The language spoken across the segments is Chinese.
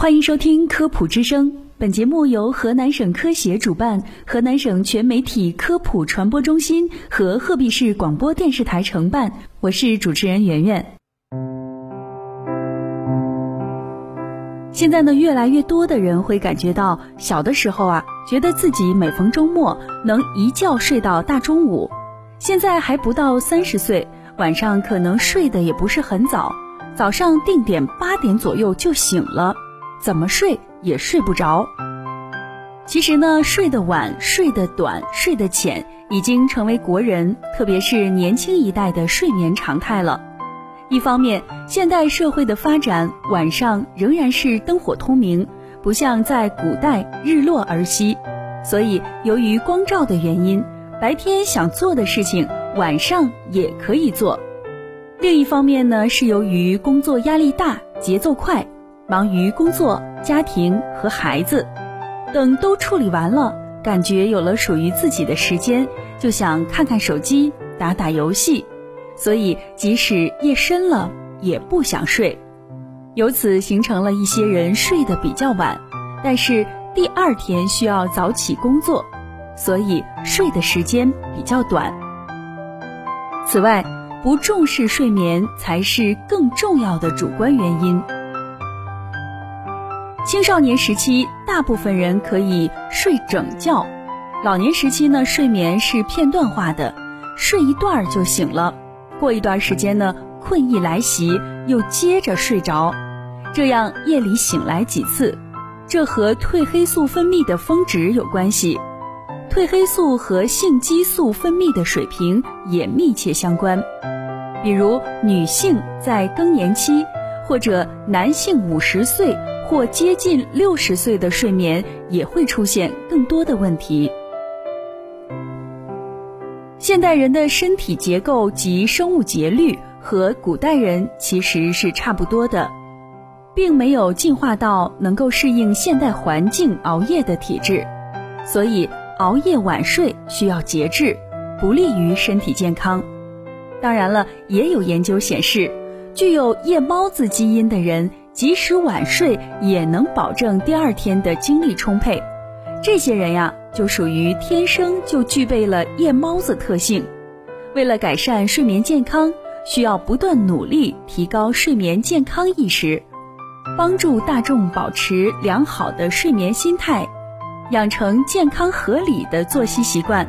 欢迎收听科普之声，本节目由河南省科协主办，河南省全媒体科普传播中心和鹤壁市广播电视台承办。我是主持人圆圆。现在呢，越来越多的人会感觉到，小的时候啊，觉得自己每逢周末能一觉睡到大中午，现在还不到三十岁，晚上可能睡得也不是很早，早上定点八点左右就醒了。怎么睡也睡不着。其实呢，睡得晚、睡得短、睡得浅，已经成为国人，特别是年轻一代的睡眠常态了。一方面，现代社会的发展，晚上仍然是灯火通明，不像在古代日落而息，所以由于光照的原因，白天想做的事情，晚上也可以做。另一方面呢，是由于工作压力大、节奏快。忙于工作、家庭和孩子，等都处理完了，感觉有了属于自己的时间，就想看看手机、打打游戏，所以即使夜深了也不想睡，由此形成了一些人睡得比较晚，但是第二天需要早起工作，所以睡的时间比较短。此外，不重视睡眠才是更重要的主观原因。青少年时期，大部分人可以睡整觉；老年时期呢，睡眠是片段化的，睡一段儿就醒了。过一段时间呢，困意来袭，又接着睡着，这样夜里醒来几次。这和褪黑素分泌的峰值有关系，褪黑素和性激素分泌的水平也密切相关。比如，女性在更年期，或者男性五十岁。或接近六十岁的睡眠也会出现更多的问题。现代人的身体结构及生物节律和古代人其实是差不多的，并没有进化到能够适应现代环境熬夜的体质，所以熬夜晚睡需要节制，不利于身体健康。当然了，也有研究显示，具有夜猫子基因的人。即使晚睡也能保证第二天的精力充沛，这些人呀就属于天生就具备了夜猫子特性。为了改善睡眠健康，需要不断努力提高睡眠健康意识，帮助大众保持良好的睡眠心态，养成健康合理的作息习惯，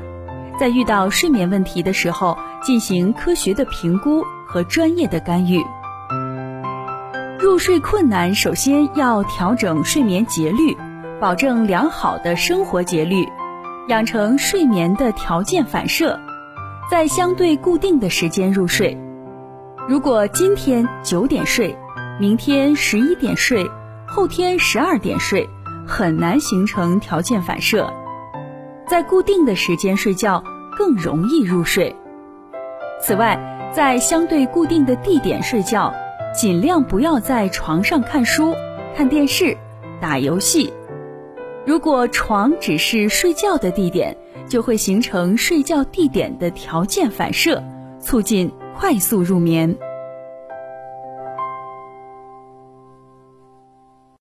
在遇到睡眠问题的时候进行科学的评估和专业的干预。入睡困难，首先要调整睡眠节律，保证良好的生活节律，养成睡眠的条件反射，在相对固定的时间入睡。如果今天九点睡，明天十一点睡，后天十二点睡，很难形成条件反射。在固定的时间睡觉更容易入睡。此外，在相对固定的地点睡觉。尽量不要在床上看书、看电视、打游戏。如果床只是睡觉的地点，就会形成睡觉地点的条件反射，促进快速入眠。